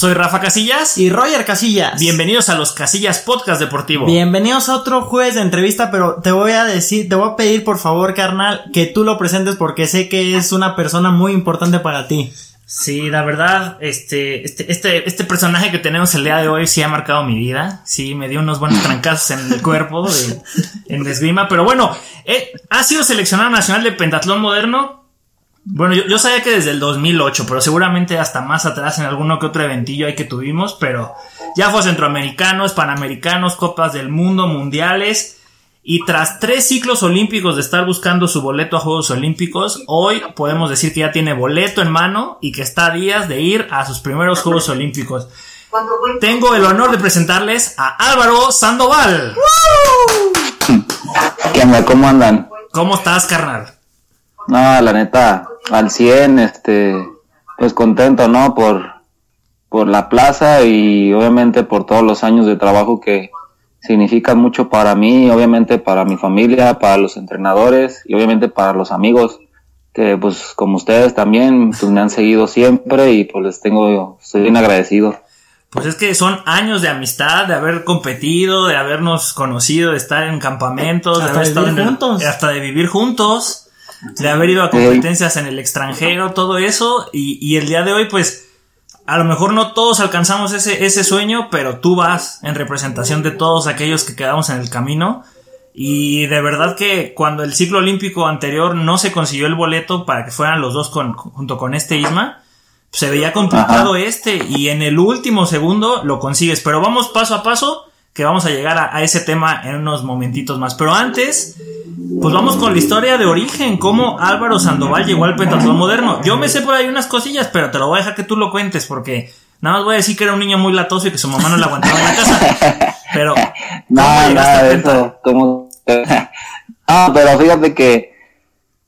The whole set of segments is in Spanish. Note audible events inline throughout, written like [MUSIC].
Soy Rafa Casillas y Roger Casillas. Bienvenidos a los Casillas Podcast Deportivo. Bienvenidos a otro jueves de entrevista, pero te voy a decir, te voy a pedir por favor, carnal, que tú lo presentes porque sé que es una persona muy importante para ti. Sí, la verdad, este, este, este, este personaje que tenemos el día de hoy sí ha marcado mi vida. Sí, me dio unos buenos trancazos en el cuerpo de, en esgrima. Pero bueno, eh, ha sido seleccionado nacional de pentatlón moderno. Bueno, yo, yo, sabía que desde el 2008, pero seguramente hasta más atrás en alguno que otro eventillo ahí que tuvimos. Pero ya fue centroamericanos, panamericanos, copas del mundo, mundiales. Y tras tres ciclos olímpicos de estar buscando su boleto a Juegos Olímpicos, hoy podemos decir que ya tiene boleto en mano y que está a días de ir a sus primeros Juegos Olímpicos. Tengo el honor de presentarles a Álvaro Sandoval. ¿Qué onda? ¿Cómo andan? ¿Cómo estás, carnal? No, la neta, al 100, este, pues contento, ¿no? Por, por la plaza y obviamente por todos los años de trabajo que, significan mucho para mí, obviamente para mi familia, para los entrenadores y obviamente para los amigos que pues como ustedes también pues, me han seguido siempre y pues les tengo, estoy bien agradecido. Pues es que son años de amistad, de haber competido, de habernos conocido, de estar en campamentos, de haber estado juntos. hasta de vivir juntos, de haber ido a competencias en el extranjero, todo eso y, y el día de hoy pues a lo mejor no todos alcanzamos ese, ese sueño, pero tú vas en representación de todos aquellos que quedamos en el camino. Y de verdad que cuando el ciclo olímpico anterior no se consiguió el boleto para que fueran los dos con, junto con este Isma, se veía complicado este y en el último segundo lo consigues. Pero vamos paso a paso que vamos a llegar a, ese tema en unos momentitos más. Pero antes, pues vamos con la historia de origen, cómo Álvaro Sandoval llegó al pentatlón moderno. Yo me sé por ahí unas cosillas, pero te lo voy a dejar que tú lo cuentes porque nada más voy a decir que era un niño muy latoso y que su mamá no le aguantaba en la casa. Pero [LAUGHS] nada, nada de eso. ah, [LAUGHS] pero fíjate que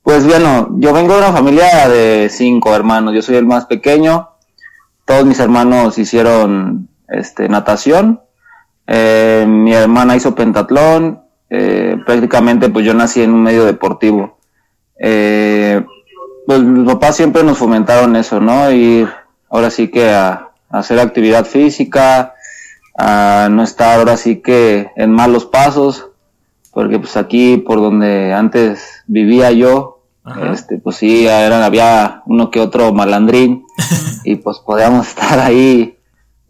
pues bueno, yo vengo de una familia de cinco hermanos, yo soy el más pequeño. Todos mis hermanos hicieron este natación eh, mi hermana hizo pentatlón, eh, prácticamente pues yo nací en un medio deportivo. Eh, pues mis papás siempre nos fomentaron eso, ¿no? Ir ahora sí que a, hacer actividad física, a no estar ahora sí que en malos pasos, porque pues aquí por donde antes vivía yo, este pues sí, era, había uno que otro malandrín [LAUGHS] y pues podíamos [LAUGHS] estar ahí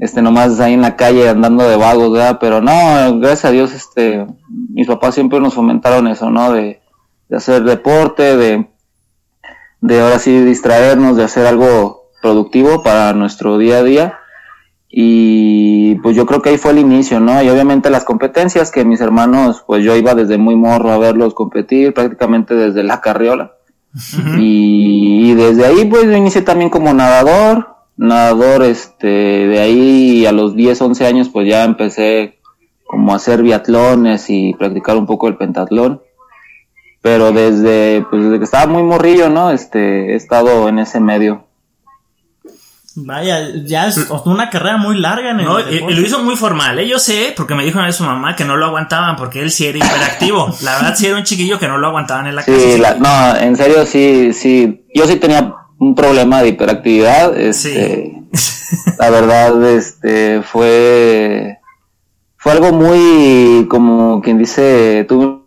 este, nomás ahí en la calle andando de vagos, ¿verdad? Pero no, gracias a Dios, este, mis papás siempre nos fomentaron eso, ¿no? De, hacer deporte, de, de ahora sí distraernos, de hacer algo productivo para nuestro día a día. Y pues yo creo que ahí fue el inicio, ¿no? Y obviamente las competencias que mis hermanos, pues yo iba desde muy morro a verlos competir, prácticamente desde la carriola. y, y, desde ahí pues yo inicié también como nadador, nadador, este, de ahí a los 10, 11 años pues ya empecé como a hacer biatlones y practicar un poco el pentatlón. Pero desde, pues desde que estaba muy morrillo, ¿no? Este, he estado en ese medio. Vaya, ya es una carrera muy larga en el No, y, lo hizo muy formal, ¿eh? Yo sé, porque me dijo una vez su mamá que no lo aguantaban porque él sí era hiperactivo. la verdad sí era un chiquillo que no lo aguantaban en la sí, casa. no, en serio sí, sí. Yo sí tenía un problema de hiperactividad. Este, [LAUGHS] la verdad, este, fue, fue algo muy, como quien dice, tuve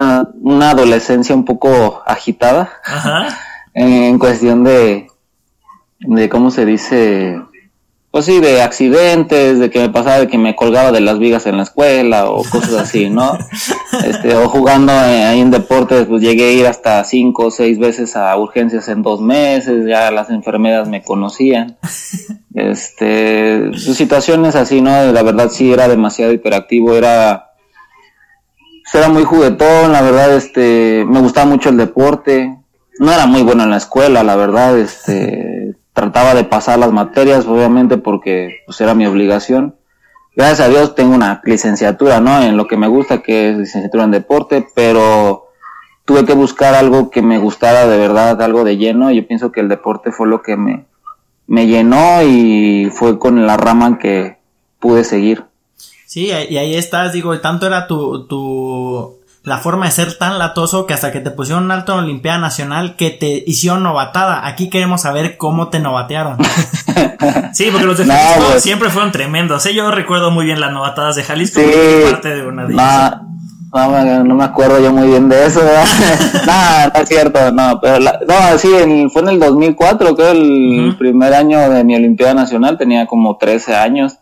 una, adolescencia un poco agitada. En, cuestión de, de, ¿cómo se dice? Pues sí, de accidentes, de que me pasaba de que me colgaba de las vigas en la escuela o cosas así, ¿no? [LAUGHS] Este, o jugando ahí en deportes, pues llegué a ir hasta cinco o seis veces a urgencias en dos meses, ya las enfermeras me conocían. [LAUGHS] Este, situaciones así, ¿no? La verdad sí era demasiado hiperactivo, era, pues era muy juguetón, la verdad, este, me gustaba mucho el deporte, no era muy bueno en la escuela, la verdad, este, [LAUGHS] trataba de pasar las materias, obviamente porque pues, era mi obligación. Gracias a Dios tengo una licenciatura, ¿no? En lo que me gusta, que es licenciatura en deporte, pero tuve que buscar algo que me gustara de verdad, algo de lleno. Yo pienso que el deporte fue lo que me, me llenó y fue con la rama que pude seguir. Sí, y ahí estás, digo, tanto era tu, tu, la forma de ser tan latoso que hasta que te pusieron un alto en Olimpiada Nacional que te hicieron novatada. Aquí queremos saber cómo te novatearon. [LAUGHS] sí, porque los de Jalisco pues. siempre fueron tremendos. ¿eh? Yo recuerdo muy bien las novatadas de Jalisco. Sí, parte de una de ellas. No, me acuerdo yo muy bien de eso, [LAUGHS] [LAUGHS] no, no es cierto, no, pero no, sí, fue en el 2004, creo, el primer año de mi Olimpiada Nacional, tenía como 13 años,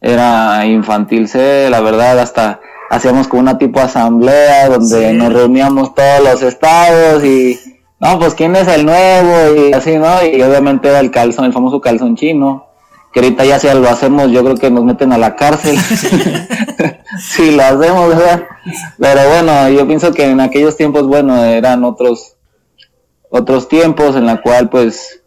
era infantil C, la verdad, hasta hacíamos como una tipo asamblea donde nos reuníamos todos los estados y, no, pues quién es el nuevo y así, ¿no? Y obviamente era el calzón, el famoso calzón chino que ahorita ya si lo hacemos, yo creo que nos meten a la cárcel. [LAUGHS] si lo hacemos, ¿verdad? Pero bueno, yo pienso que en aquellos tiempos, bueno, eran otros, otros tiempos en la cual, pues,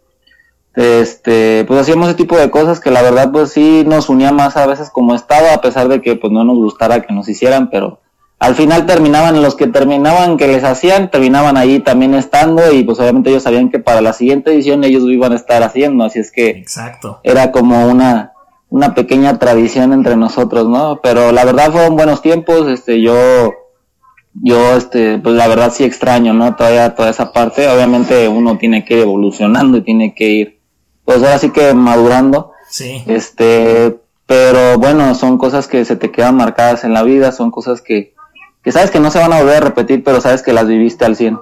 este, pues hacíamos ese tipo de cosas que la verdad, pues sí nos unía más a veces como estaba, a pesar de que, pues no nos gustara que nos hicieran, pero al final terminaban los que terminaban que les hacían terminaban ahí también estando y pues obviamente ellos sabían que para la siguiente edición ellos lo iban a estar haciendo así es que exacto. era como una una pequeña tradición entre nosotros no pero la verdad fueron buenos tiempos este yo yo este pues la verdad sí extraño no todavía toda esa parte obviamente uno tiene que ir evolucionando y tiene que ir pues ahora sí que madurando sí este pero bueno son cosas que se te quedan marcadas en la vida son cosas que que sabes que no se van a volver a repetir, pero sabes que las viviste al 100.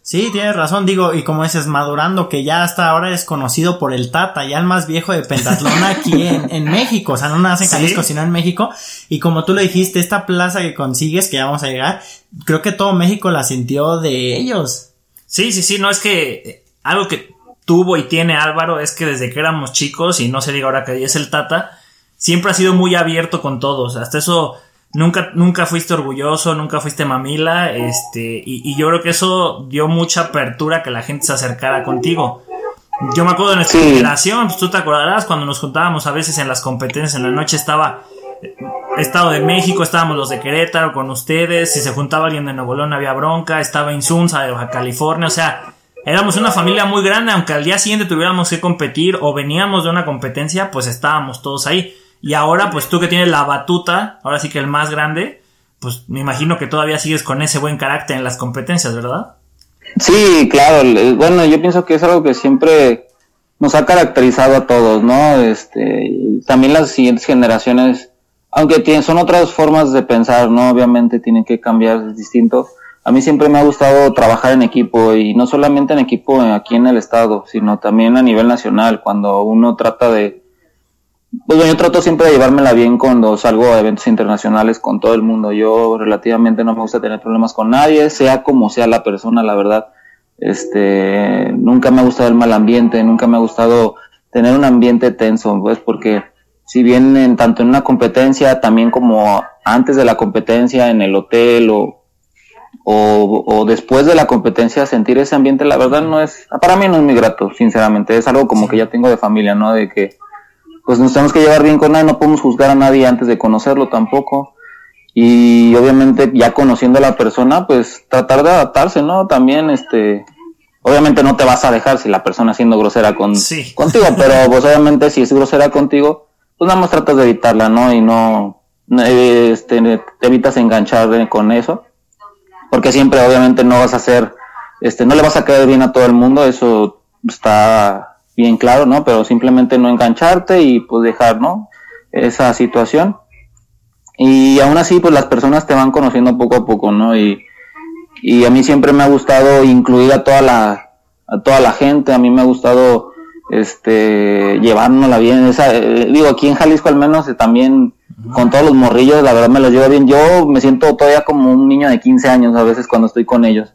Sí, tienes razón, digo, y como dices, madurando, que ya hasta ahora es conocido por el Tata, ya el más viejo de pentatlón aquí [LAUGHS] en, México, o sea, no nace en Jalisco, sino en México, y como tú lo dijiste, esta plaza que consigues, que ya vamos a llegar, creo que todo México la sintió de ellos. Sí, sí, sí, no es que eh, algo que tuvo y tiene Álvaro es que desde que éramos chicos, y no se diga ahora que es el Tata, siempre ha sido muy abierto con todos, hasta eso nunca, nunca fuiste orgulloso, nunca fuiste mamila, este, y, yo creo que eso dio mucha apertura que la gente se acercara contigo. Yo me acuerdo de nuestra generación, pues tú te acordarás cuando nos juntábamos a veces en las competencias en la noche estaba eh, Estado de México, estábamos los de Querétaro con ustedes, si se juntaba alguien de Nuevo León había bronca, estaba Insunza de Baja California, o sea, éramos una familia muy grande, aunque al día siguiente tuviéramos que competir o veníamos de una competencia, pues estábamos todos ahí. Y ahora, pues tú que tienes la batuta, ahora sí que el más grande, pues me imagino que todavía sigues con ese buen carácter en las competencias, ¿verdad? Sí, claro. Bueno, yo pienso que es algo que siempre nos ha caracterizado a todos, ¿no? Este, también las siguientes generaciones, aunque tienen, son otras formas de pensar, ¿no? Obviamente tienen que cambiar, es distinto. A mí siempre me ha gustado trabajar en equipo y no solamente en equipo aquí en el estado, sino también a nivel nacional, cuando uno trata de, pues yo trato siempre de llevármela bien cuando salgo a eventos internacionales con todo el mundo. Yo relativamente no me gusta tener problemas con nadie, sea como sea la persona, la verdad. Este, nunca me ha gustado el mal ambiente, nunca me ha gustado tener un ambiente tenso, pues porque si bien en, tanto en una competencia, también como antes de la competencia, en el hotel o, o, o después de la competencia, sentir ese ambiente, la verdad no es, para mí no es muy grato, sinceramente. Es algo como que ya tengo de familia, ¿no? De que pues nos tenemos que llevar bien con nadie, no podemos juzgar a nadie antes de conocerlo tampoco. Y obviamente ya conociendo a la persona, pues tratar de adaptarse, ¿no? También, este, obviamente no te vas a dejar si la persona siendo grosera con, contigo, pero [LAUGHS] pues obviamente si es grosera contigo, pues nada más tratas de evitarla, ¿no? Y no, este, te evitas enganchar con eso, porque siempre obviamente no vas a hacer, este, no le vas a caer bien a todo el mundo, eso está bien claro, ¿no? Pero simplemente no engancharte y pues dejar, ¿no? Esa situación. Y aún así, pues las personas te van conociendo poco a poco, ¿no? Y, y a mí siempre me ha gustado incluir a toda la, a toda la gente, a mí me ha gustado, este, llevárnosla bien. Esa, eh, digo, aquí en Jalisco al menos eh, también con todos los morrillos, la verdad me los llevo bien. Yo me siento todavía como un niño de 15 años a veces cuando estoy con ellos.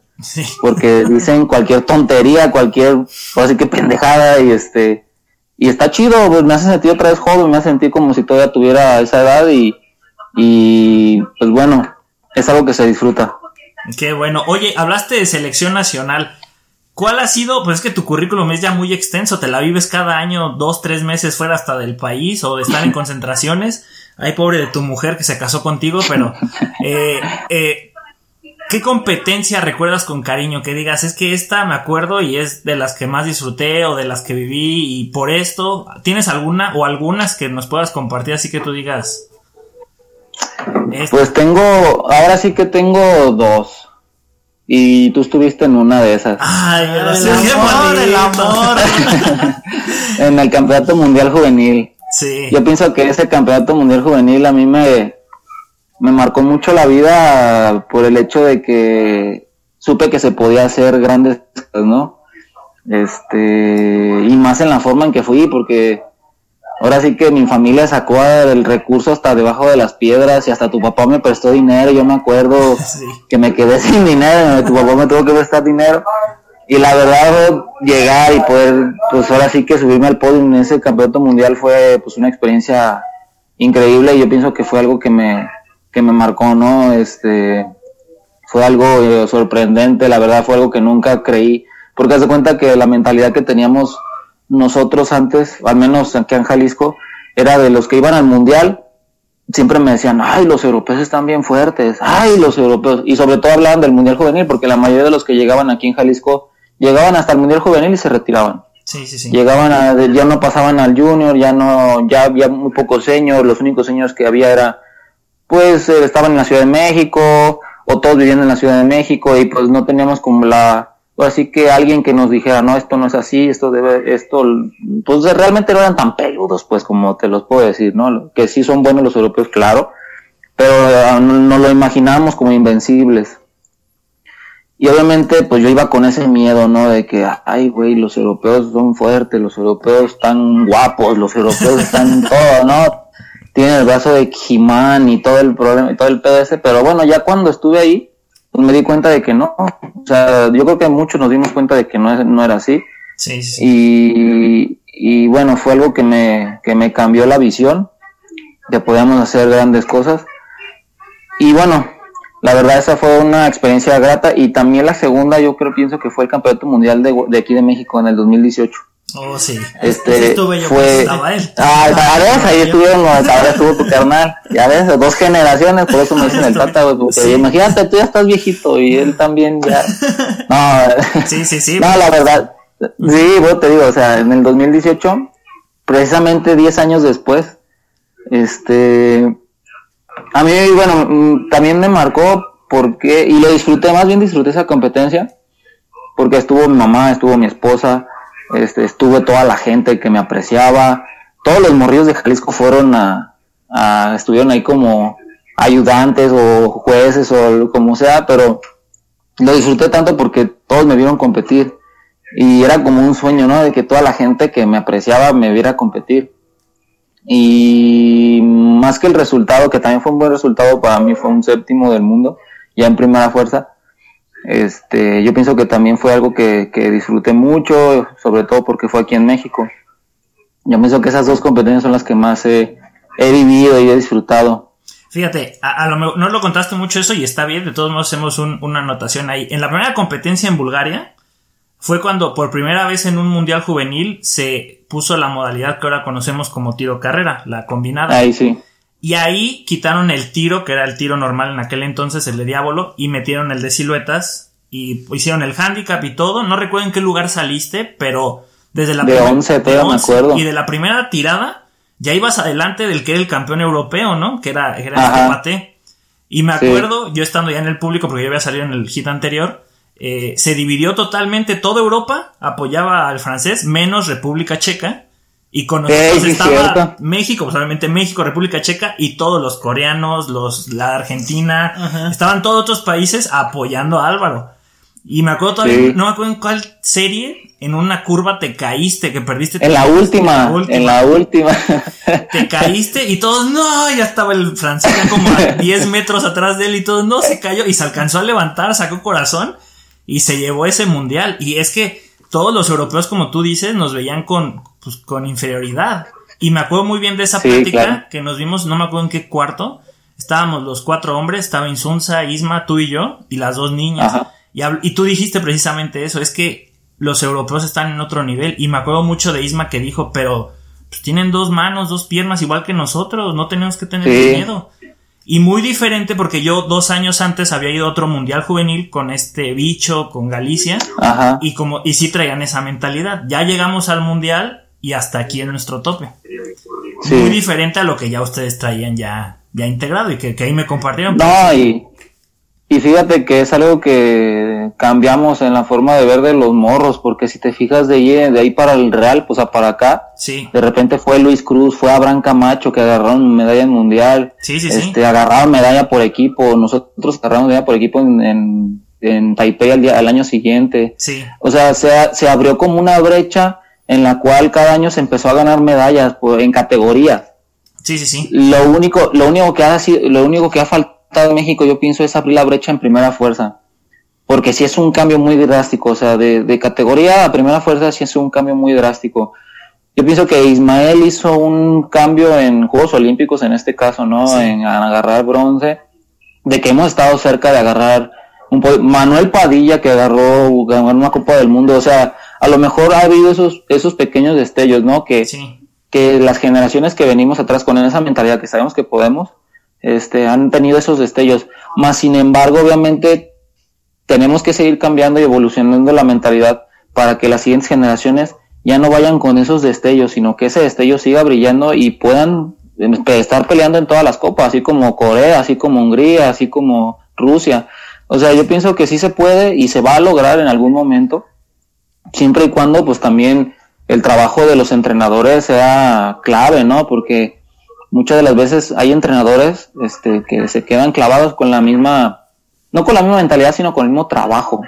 Porque [LAUGHS] dicen cualquier tontería, cualquier, así que pendejada y este, y está chido, pues me hace sentir otra vez joven, me hace sentir como si todavía tuviera esa edad y, y pues bueno, es algo que se disfruta. Qué bueno. Oye, hablaste de selección nacional. ¿Cuál ha sido? Pues es que tu currículum es ya muy extenso, te la vives cada año, dos, tres meses fuera hasta del país o de estar en [LAUGHS] concentraciones. Ay, pobre de tu mujer que se casó contigo, pero [LAUGHS] eh, eh, ¿Qué competencia recuerdas con cariño? Que digas, es que esta me acuerdo y es de las que más disfruté o de las que viví y por esto, ¿tienes alguna o algunas que nos puedas compartir así que tú digas? Pues tengo, ahora sí que tengo dos. Y tú estuviste en una de esas. Ay, el amor, el amor. [LAUGHS] [LAUGHS] en el Campeonato Mundial Juvenil. Sí. Yo pienso que ese Campeonato Mundial Juvenil a mí me, me marcó mucho la vida por el hecho de que supe que se podía hacer grandes cosas, ¿no? Este, y más en la forma en que fui, porque ahora sí que mi familia sacó el recurso hasta debajo de las piedras y hasta tu papá me prestó dinero, yo me acuerdo [LAUGHS] que me quedé [LAUGHS] sin dinero, tu papá me tuvo que prestar dinero. Y la verdad, llegar y poder, pues ahora sí que subirme al podio en ese campeonato mundial fue pues una experiencia increíble. Y yo pienso que fue algo que me, que me marcó, ¿no? Este, fue algo eh, sorprendente, la verdad fue algo que nunca creí, porque haz de cuenta que la mentalidad que teníamos nosotros antes, al menos aquí en Jalisco, era de los que iban al mundial, siempre me decían, ay, los europeos están bien fuertes, ay, los europeos, y sobre todo hablaban del mundial juvenil, porque la mayoría de los que llegaban aquí en Jalisco, llegaban hasta el mundial juvenil y se retiraban. Sí, sí, sí. Llegaban a, ya no pasaban al junior, ya no, ya había muy pocos señores, los únicos señores que había era pues eh, estaban en la Ciudad de México o todos viviendo en la Ciudad de México y pues no teníamos como la así que alguien que nos dijera no esto no es así esto debe esto pues realmente no eran tan peludos pues como te los puedo decir no que sí son buenos los europeos claro pero ah, no, lo imaginábamos como invencibles y obviamente pues yo iba con ese miedo no de que ay güey los europeos son fuertes los europeos están guapos los europeos están [LAUGHS] todo no tiene el brazo de Jimán y todo el problema y todo el pedo ese, pero bueno, ya cuando estuve ahí, pues me di cuenta de que no, o sea, yo creo que muchos nos dimos cuenta de que no, no era así. Sí, sí. Y, y bueno, fue algo que me, que me cambió la visión, que podíamos hacer grandes cosas. Y bueno, la verdad esa fue una experiencia grata y también la segunda yo creo pienso que fue el Campeonato Mundial de, de aquí de México en el 2018. Oh, sí. Este, estuve yo fue, estaba él. Ah, [LAUGHS] ¿sabes? Ahí estuvimos, ahora estuvo tu carnal. Ya ves, dos generaciones, por eso me dicen el tata, güey. Porque imagínate, tú ya estás viejito y él [LAUGHS] también ya. No, [LAUGHS] sí, sí, sí. No, la verdad. Sí, vos te digo, o sea, en el 2018, precisamente 10 años después, este. A mí, bueno, mm, también me marcó porque, y lo disfruté, más bien disfruté esa competencia, porque estuvo mi mamá, estuvo mi esposa, este, estuve toda la gente que me apreciaba, todos los morrillos de Jalisco fueron a, a, estuvieron ahí como ayudantes o jueces o como sea, pero lo disfruté tanto porque todos me vieron competir y era como un sueño, ¿no? De que toda la gente que me apreciaba me viera competir. Y más que el resultado, que también fue un buen resultado para mí, fue un séptimo del mundo, ya en primera fuerza, este, yo pienso que también fue algo que, disfruté mucho, sobre todo porque fue aquí en México. Yo pienso que esas dos competencias son las que más he, vivido y he disfrutado. Fíjate, a, lo mejor no lo contaste mucho eso y está bien, de todos modos hacemos una anotación ahí. En la primera competencia en Bulgaria fue cuando por primera vez en un mundial juvenil se puso la modalidad que ahora conocemos como tiro carrera, la combinada. Ahí sí. Y ahí quitaron el tiro, que era el tiro normal en aquel entonces, el de Diablo, y metieron el de siluetas y hicieron el handicap y todo. No recuerdo en qué lugar saliste, pero desde la de 11, me acuerdo. Y de la primera tirada ya ibas adelante del que era el campeón europeo, ¿no? Que era, era el Y me acuerdo, yo estando ya en el público, porque yo había salido en el hit anterior, eh, se dividió totalmente toda Europa, apoyaba al francés, menos República Checa. Y con nosotros estaba México, pues obviamente México, República Checa y todos los coreanos, los, la Argentina, estaban todos otros países apoyando a Álvaro. Y me acuerdo todavía, no me acuerdo en cuál serie, en una curva te caíste, que perdiste. En la última, en la última. [LAUGHS] Te caíste y todos, no, ya estaba el francés como a [LAUGHS] 10 metros atrás de él y todos, no, se cayó y se alcanzó a levantar, sacó corazón y se llevó ese mundial. Y es que todos los europeos, como tú dices, nos veían con, pues, con inferioridad. Y me acuerdo muy bien de esa plática que nos vimos, no me acuerdo en qué cuarto. Estábamos los cuatro hombres, estaba Insunza, Isma, tú y yo, y las dos niñas. Y, y tú dijiste precisamente eso, es que los europeos están en otro nivel. Y me acuerdo mucho de Isma que dijo, pero pues, tienen dos manos, dos piernas, igual que nosotros, no tenemos que tener miedo. Y muy diferente porque yo dos años antes había ido a otro mundial juvenil con este bicho, con Galicia. Y como, y sí traían esa mentalidad. Ya llegamos al mundial y hasta aquí en nuestro tope. Muy diferente a lo que ya ustedes traían ya, ya integrado y que, ahí me compartieron. No, y, y fíjate que es algo que cambiamos en la forma de ver de los morros, porque si te fijas de ahí, de ahí para el Real, pues a para acá, sí. de repente fue Luis Cruz, fue Abraham Camacho que agarraron medalla en mundial, sí, sí, este, agarraron medalla por equipo, nosotros agarramos medalla por equipo en, en, Taipei al, día, al año siguiente. Sí. O sea, se, se abrió como una brecha en la cual cada año se empezó a ganar medallas en categorías. Sí, sí, sí. Lo único, lo único que ha lo único que ha faltado en México, yo pienso, es abrir la brecha en primera fuerza. Porque si es un cambio muy drástico, o sea, de, categoría a primera fuerza sí es un cambio muy drástico. Yo pienso que Ismael hizo un cambio en Juegos Olímpicos, en este caso, ¿no? En agarrar bronce, de que hemos estado cerca de agarrar un Manuel Padilla que agarró ganar una Copa del Mundo, o sea, a lo mejor ha habido esos, esos pequeños destellos, ¿no? Que, que las generaciones que venimos atrás con esa mentalidad que sabemos que podemos, este, han tenido esos destellos. Más sin embargo, obviamente, tenemos que seguir cambiando y evolucionando la mentalidad para que las siguientes generaciones ya no vayan con esos destellos, sino que ese destello siga brillando y puedan este, estar peleando en todas las copas, así como Corea, así como Hungría, así como Rusia. O sea, yo pienso que sí se puede y se va a lograr en algún momento, siempre y cuando pues también el trabajo de los entrenadores sea clave, ¿no? Porque muchas de las veces hay entrenadores este, que se quedan clavados con la misma, no con la misma mentalidad, sino con el mismo trabajo.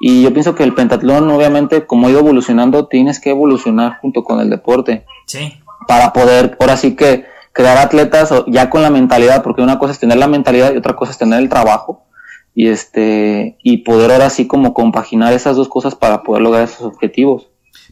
Y yo pienso que el pentatlón, obviamente, como ha ido evolucionando, tienes que evolucionar junto con el deporte. Sí. Para poder, ahora sí que crear atletas ya con la mentalidad, porque una cosa es tener la mentalidad y otra cosa es tener el trabajo. Y este, y poder ahora sí como compaginar esas dos cosas para poder lograr esos objetivos.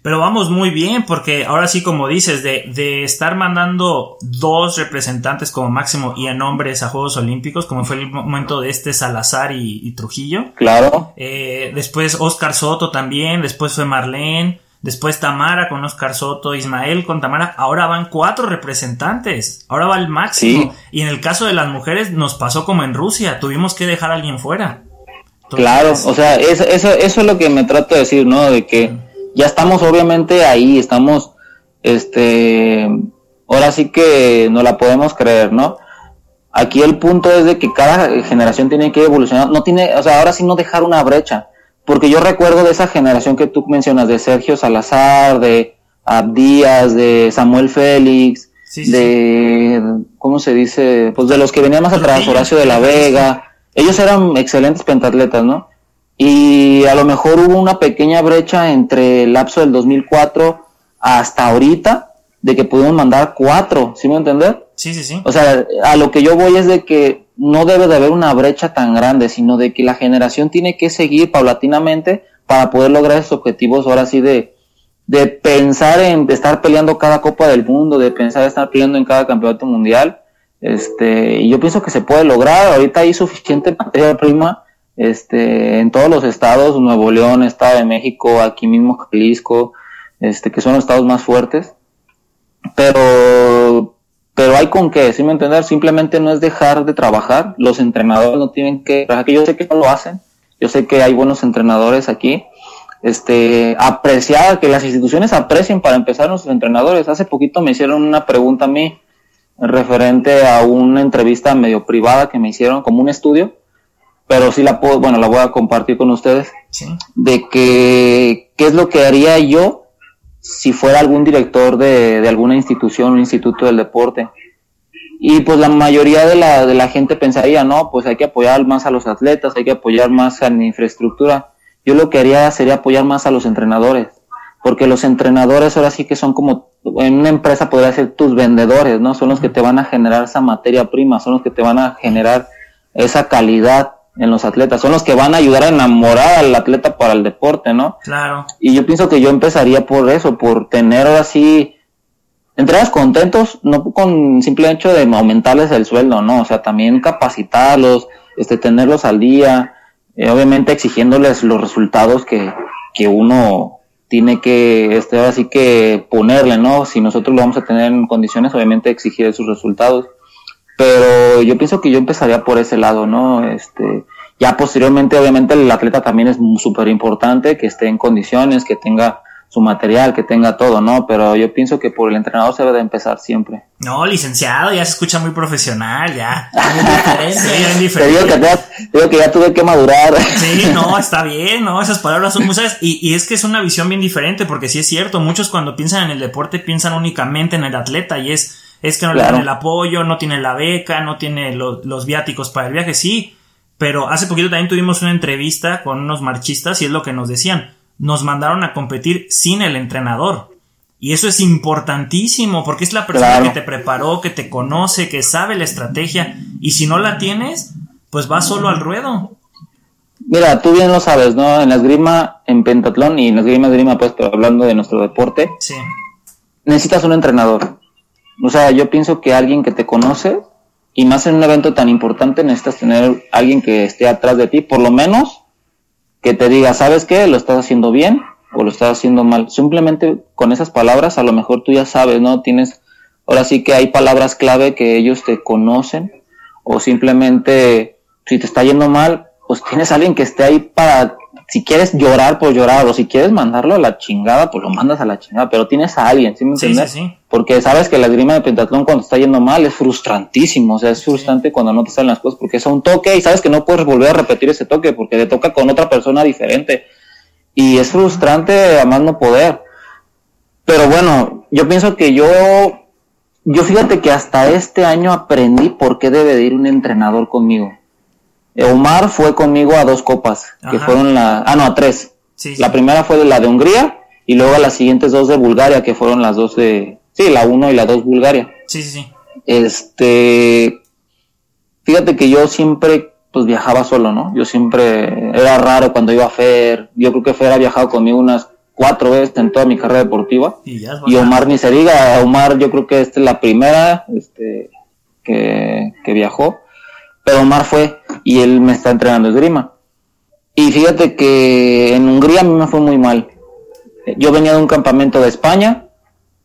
Pero vamos muy bien porque ahora sí, como dices, de, de estar mandando dos representantes como máximo y en hombres a Juegos Olímpicos, como fue el momento de este Salazar y, Trujillo. Claro. Eh, después Oscar Soto también, después fue Marlene, después Tamara con Oscar Soto, Ismael con Tamara. Ahora van cuatro representantes, ahora va el máximo. Y en el caso de las mujeres nos pasó como en Rusia, tuvimos que dejar a alguien fuera. claro, o sea, eso, eso, eso es lo que me trato de decir, ¿no? De que ya estamos obviamente ahí, estamos, este, ahora sí que no la podemos creer, ¿no? Aquí el punto es de que cada generación tiene que evolucionar, no tiene, o sea, ahora sí no dejar una brecha, porque yo recuerdo de esa generación que tú mencionas, de Sergio Salazar, de Abdías, de Samuel Félix, de, ¿cómo se dice? Pues de los que venían más atrás, Horacio de la Vega, ellos eran excelentes pentatletas, ¿no? Y a lo mejor hubo una pequeña brecha entre el lapso del 2004 hasta ahorita de que pudimos mandar cuatro, ¿sí me entender? Sí, sí, sí. O sea, a lo que yo voy es de que no debe de haber una brecha tan grande, sino de que la generación tiene que seguir paulatinamente para poder lograr esos objetivos ahora sí de, de pensar en estar peleando cada Copa del Mundo, de pensar en estar peleando en cada campeonato mundial. Este, y yo pienso que se puede lograr, ahorita hay suficiente materia prima este, en todos los estados, Nuevo León, Estado de México, aquí mismo Jalisco, este, que son los estados más fuertes. Pero, pero hay con qué, ¿sí me entender? Simplemente no es dejar de trabajar. Los entrenadores no tienen que, que yo sé que no lo hacen. Yo sé que hay buenos entrenadores aquí. Este, apreciar, que las instituciones aprecien para empezar nuestros entrenadores. Hace poquito me hicieron una pregunta a mí referente a una entrevista medio privada que me hicieron como un estudio pero sí la puedo, bueno, la voy a compartir con ustedes, de que qué es lo que haría yo si fuera algún director de, de alguna institución, un instituto del deporte. Y pues la mayoría de la, de la gente pensaría, no, pues hay que apoyar más a los atletas, hay que apoyar más a la infraestructura. Yo lo que haría sería apoyar más a los entrenadores, porque los entrenadores ahora sí que son como, en una empresa podría ser tus vendedores, ¿no? Son los que te van a generar esa materia prima, son los que te van a generar esa calidad en los atletas, son los que van a ayudar a enamorar al atleta para el deporte, ¿no? Claro. Y yo pienso que yo empezaría por eso, por tener ahora sí entregas contentos, no con simple hecho de aumentarles el sueldo, ¿no? O sea, también capacitarlos, este, tenerlos al día, eh, obviamente exigiéndoles los resultados que, que uno tiene que, este, ahora sí que ponerle, ¿no? Si nosotros lo vamos a tener en condiciones, obviamente exigir sus resultados. Pero yo pienso que yo empezaría por ese lado, ¿no? Este, ya posteriormente, obviamente, el atleta también es súper importante, que esté en condiciones, que tenga su material, que tenga todo, ¿no? Pero yo pienso que por el entrenador se debe de empezar siempre. No, licenciado, ya se escucha muy profesional, ya. [LAUGHS] sí, diferente. Te digo, que, ya tuve que madurar. Sí, no, [LAUGHS] está bien, ¿no? Esas palabras son muchas. Y, y es que es una visión bien diferente, porque sí es cierto, muchos cuando piensan en el deporte piensan únicamente en el atleta y es, es que no le dan el apoyo, no tiene la beca, no tiene los viáticos para el viaje, sí. Pero hace poquito también tuvimos una entrevista con unos marchistas y es lo que nos decían nos mandaron a competir sin el entrenador. Y eso es importantísimo porque es la persona que te preparó, que te conoce, que sabe la estrategia. Y si no la tienes, pues vas solo al ruedo. Mira, tú bien lo sabes, ¿no? En la esgrima, en pentatlón y en la esgrima, esgrima, pues, pero hablando de nuestro deporte, sí. necesitas un entrenador. O sea, yo pienso que alguien que te conoce y más en un evento tan importante necesitas tener alguien que esté atrás de ti, por lo menos que te diga, ¿sabes qué? Lo estás haciendo bien o lo estás haciendo mal. Simplemente con esas palabras a lo mejor tú ya sabes, ¿no? Tienes, ahora sí que hay palabras clave que ellos te conocen o simplemente si te está yendo mal, pues tienes alguien que esté ahí para si quieres llorar, pues llorar, o si quieres mandarlo a la chingada, pues lo mandas a la chingada, pero tienes a alguien, ¿sí me entiendes? Sí, sí, Porque sabes que la grima de pentatlón cuando está yendo mal es frustrantísimo, o sea, es frustrante cuando no te salen las cosas porque es un toque y sabes que no puedes volver a repetir ese toque porque te toca con otra persona diferente. Y es frustrante a más no poder. Pero bueno, yo pienso que yo, yo fíjate que hasta este año aprendí por qué debe de ir un entrenador conmigo. Omar fue conmigo a dos copas, que fueron la, ah no, a tres. La primera fue la de Hungría y luego las siguientes dos de Bulgaria, que fueron las dos de, sí, la uno y la dos Bulgaria. Sí, sí, sí. Este, fíjate que yo siempre pues viajaba solo, ¿no? Yo siempre, era raro cuando iba a Fer, yo creo que Fer ha viajado conmigo unas cuatro veces en toda mi carrera deportiva. Y, Omar ni se diga, Omar yo creo que esta es la primera, este, que, que viajó pero Omar fue y él me está entrenando esgrima. Y fíjate que en Hungría a mí me fue muy mal. Yo venía de un campamento de España,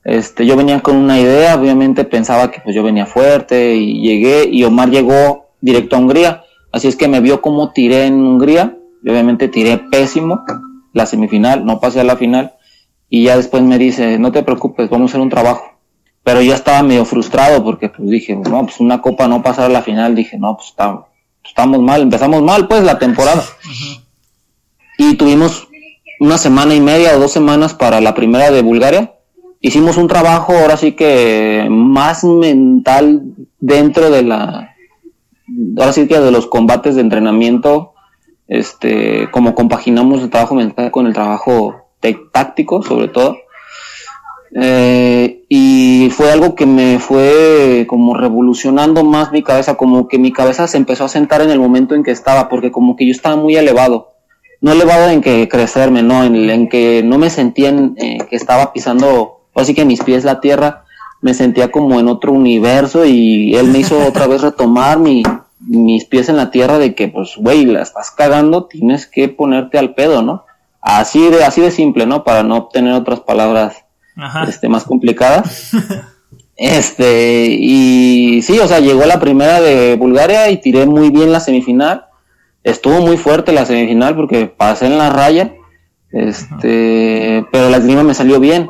este, yo venía con una idea, obviamente pensaba que pues yo venía fuerte y llegué y Omar llegó directo a Hungría, así es que me vio como tiré en Hungría, obviamente tiré pésimo la semifinal, no pasé a la final y ya después me dice, no te preocupes, vamos a hacer un trabajo pero yo estaba medio frustrado porque pues dije, no, pues una copa no pasar a la final, dije, no, pues estamos, estamos mal, empezamos mal pues la temporada. Y tuvimos una semana y media o dos semanas para la primera de Bulgaria. Hicimos un trabajo ahora sí que más mental dentro de la, ahora sí que de los combates de entrenamiento, este, como compaginamos el trabajo mental con el trabajo táctico sobre todo eh, y fue algo que me fue como revolucionando más mi cabeza, como que mi cabeza se empezó a sentar en el momento en que estaba, porque como que yo estaba muy elevado. No elevado en que crecerme, no, en, que no me sentía en, eh, que estaba pisando, así que mis pies la tierra, me sentía como en otro universo y él me hizo otra vez retomar mi, mis pies en la tierra de que, pues, güey, la estás cagando, tienes que ponerte al pedo, ¿no? Así de, así de simple, ¿no? Para no obtener otras palabras este, más complicada. [LAUGHS] este, y sí, o sea, llegó la primera de Bulgaria y tiré muy bien la semifinal. Estuvo muy fuerte la semifinal porque pasé en la raya. Este, pero la esgrima me salió bien.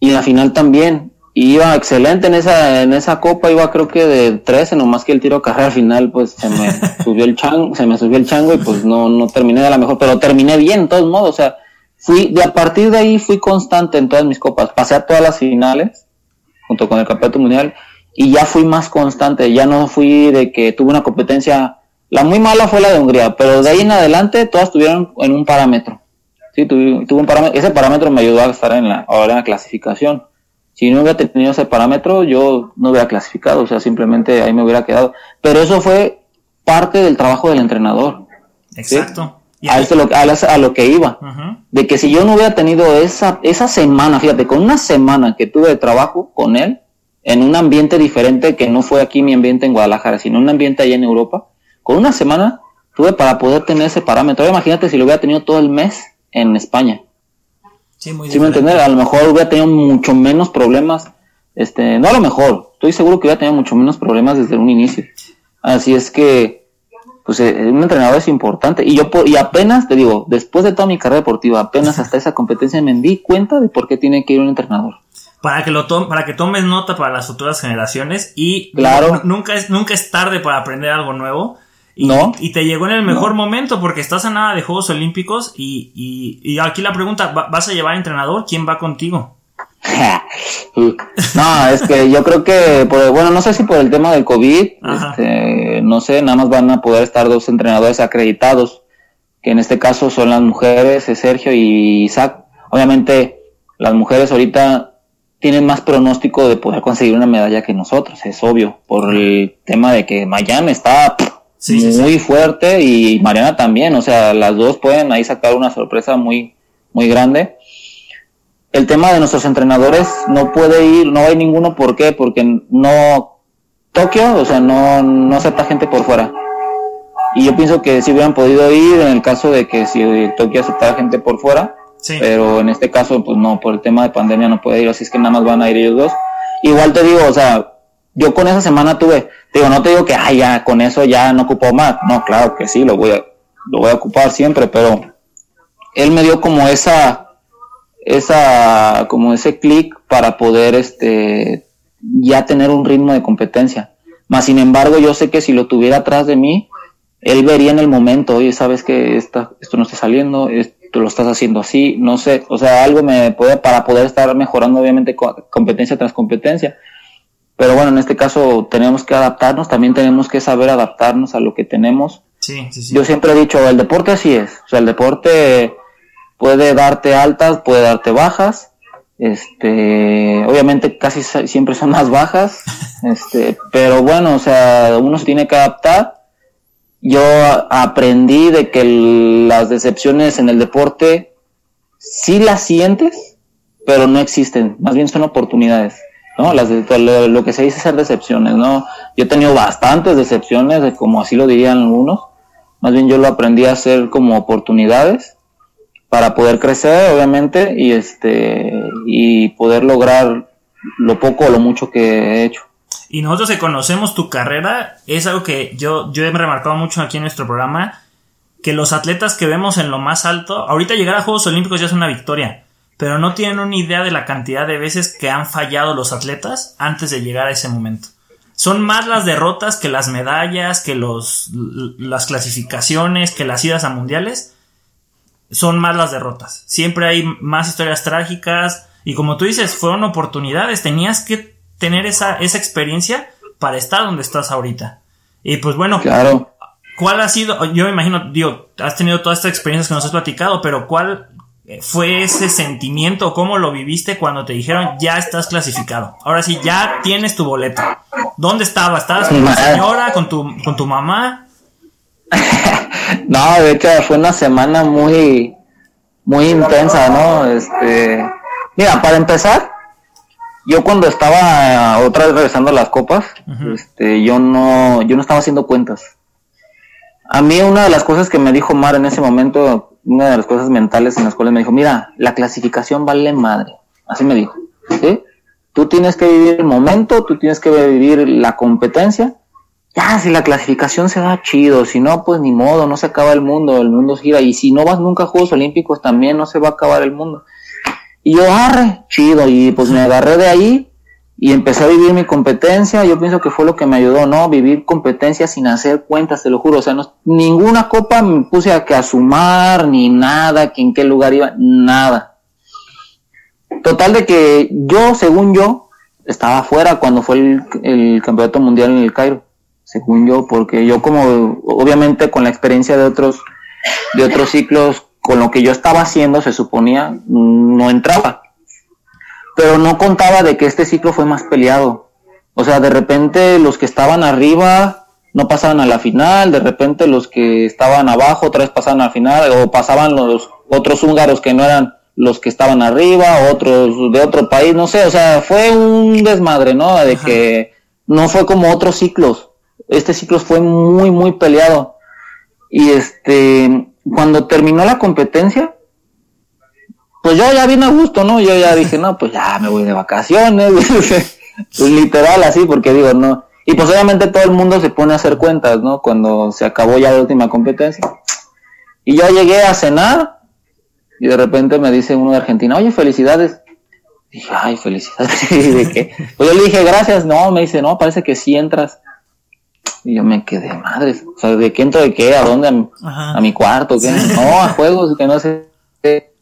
Y la final también. Iba excelente en esa, en esa copa, iba creo que de 13, nomás que el tiro carrera final, pues se me [LAUGHS] subió el chango, se me subió el chango y pues no, no terminé de la mejor, pero terminé bien, de todos modos, o sea, fui, de a partir de ahí fui constante en todas mis copas. Pasé a todas las finales, junto con el campeonato mundial, y ya fui más constante. Ya no fui de que tuve una competencia. La muy mala fue la de Hungría, pero de ahí en adelante todas tuvieron en un parámetro. Sí, tuve, un parámetro. Ese parámetro me ayudó a estar en la, ahora en la clasificación. Si no hubiera tenido ese parámetro, yo no hubiera clasificado, o sea, simplemente ahí me hubiera quedado. Pero eso fue parte del trabajo del entrenador. Exacto. A, eso lo, a, lo que iba. De que si yo no hubiera tenido esa, esa semana, fíjate, con una semana que tuve de trabajo con él, en un ambiente diferente que no fue aquí mi ambiente en Guadalajara, sino un ambiente allá en Europa, con una semana tuve para poder tener ese parámetro. imagínate si lo hubiera tenido todo el mes en España. Sí, muy ¿Sí me entender? A lo mejor hubiera tenido mucho menos problemas. Este, no a lo mejor, estoy seguro que hubiera tenido mucho menos problemas desde un inicio. Así es que pues eh, un entrenador es importante. Y yo y apenas, te digo, después de toda mi carrera deportiva, apenas hasta esa competencia me di cuenta de por qué tiene que ir un entrenador. Para que lo para que tomes nota para las futuras generaciones y claro. nunca es nunca es tarde para aprender algo nuevo. Y, no. y te llegó en el mejor momento porque estás a nada de Juegos Olímpicos y, y, y aquí la pregunta, ¿vas a llevar entrenador? ¿Quién va contigo? [LAUGHS] no, es que yo creo que, por, bueno, no sé si por el tema del COVID, este, no sé, nada más van a poder estar dos entrenadores acreditados, que en este caso son las mujeres, Sergio y Isaac. Obviamente, las mujeres ahorita tienen más pronóstico de poder conseguir una medalla que nosotros, es obvio, por el tema de que Miami está muy fuerte y Mariana también, o sea, las dos pueden ahí sacar una sorpresa muy, muy grande el tema de nuestros entrenadores no puede ir, no hay ninguno, ¿por qué? Porque no, Tokio, o sea, no, no acepta gente por fuera. Y yo pienso que si hubieran podido ir en el caso de que si Tokio aceptara gente por fuera, pero en este caso, pues no, por el tema de pandemia no puede ir, así es que nada más van a ir ellos dos. Igual te digo, o sea, yo con esa semana tuve, digo, no te digo que, ay, ya, con eso ya no ocupo más, no, claro que sí, lo voy a, lo voy a ocupar siempre, pero él me dio como esa, esa, como ese clic para poder, este, ya tener un ritmo de competencia. Más sin embargo, yo sé que si lo tuviera atrás de mí, él vería en el momento, oye, sabes que esta, esto no está saliendo, esto lo estás haciendo así, no sé, o sea, algo me puede, para poder estar mejorando, obviamente, competencia tras competencia. Pero bueno, en este caso tenemos que adaptarnos, también tenemos que saber adaptarnos a lo que tenemos. Sí, sí, sí. Yo siempre he dicho, el deporte así es, o sea, el deporte puede darte altas, puede darte bajas. Este, obviamente casi siempre son más bajas, [LAUGHS] este, pero bueno, o sea, uno se tiene que adaptar. Yo aprendí de que las decepciones en el deporte sí las sientes, pero no existen, más bien son oportunidades, ¿no? Las de, lo, que se dice ser decepciones, ¿no? Yo he tenido bastantes decepciones, como así lo dirían algunos, más bien yo lo aprendí a hacer como oportunidades para poder crecer, obviamente, y este y poder lograr lo poco o lo mucho que he hecho. Y nosotros que conocemos tu carrera, es algo que yo, yo he remarcado mucho aquí en nuestro programa, que los atletas que vemos en lo más alto, ahorita llegar a Juegos Olímpicos ya es una victoria, pero no tienen una idea de la cantidad de veces que han fallado los atletas antes de llegar a ese momento. Son más las derrotas que las medallas, que los, las clasificaciones, que las idas a mundiales, son más las derrotas. Siempre hay más historias trágicas y como tú dices, fueron oportunidades. Tenías que tener esa, esa experiencia para estar donde estás ahorita. Y pues bueno, claro. ¿cuál ha sido? Yo me imagino, digo, has tenido todas estas experiencias que nos has platicado, pero ¿cuál fue ese sentimiento? ¿Cómo lo viviste cuando te dijeron ya estás clasificado? Ahora sí, ya tienes tu boleto. ¿Dónde estabas? ¿Estabas con tu señora, con tu, con tu mamá? [LAUGHS] no, de hecho fue una semana muy, muy intensa, ¿no? Este, mira, para empezar, yo cuando estaba otra vez regresando las copas, este, yo no, yo no estaba haciendo cuentas. A mí una de las cosas que me dijo Mar en ese momento, una de las cosas mentales en las cuales me dijo, mira, la clasificación vale madre. Así me dijo, ¿sí? Tú tienes que vivir el momento, tú tienes que vivir la competencia ya, si la clasificación se da chido, si no, pues ni modo, no se acaba el mundo, el mundo gira, y si no vas nunca a Juegos Olímpicos también no se va a acabar el mundo. Y yo, arre, chido, y pues me agarré de ahí y empecé a vivir mi competencia, yo pienso que fue lo que me ayudó, ¿no? Vivir competencia sin hacer cuentas, te lo juro, o sea, no, ninguna copa me puse a que a sumar, ni nada, que en qué lugar iba, nada. Total de que yo, según yo, estaba afuera cuando fue el campeonato mundial en el Cairo según yo, porque yo como obviamente con la experiencia de otros de otros ciclos con lo que yo estaba haciendo se suponía no entraba. Pero no contaba de que este ciclo fue más peleado. O sea, de repente los que estaban arriba no pasaban a la final, de repente los que estaban abajo otra vez pasaban a la final o pasaban los otros húngaros que no eran los que estaban arriba, otros de otro país, no sé, o sea, fue un desmadre, ¿no? De que no fue como otros ciclos este ciclo fue muy, muy peleado. Y este, cuando terminó la competencia, pues yo ya vine a gusto, ¿no? Yo ya dije, no, pues ya me voy de vacaciones, [LAUGHS] pues literal así, porque digo, no. Y pues obviamente todo el mundo se pone a hacer cuentas, ¿no? Cuando se acabó ya la última competencia. Y yo llegué a cenar y de repente me dice uno de Argentina, oye, felicidades. dije, ay, felicidades. [LAUGHS] ¿De qué? Pues yo le dije, gracias. No, me dice, no, parece que sí entras. Y yo me quedé, madre, o sea, ¿de qué entro de qué? ¿A dónde? ¿A, mi cuarto? ¿Qué? No, a juegos, que no sé.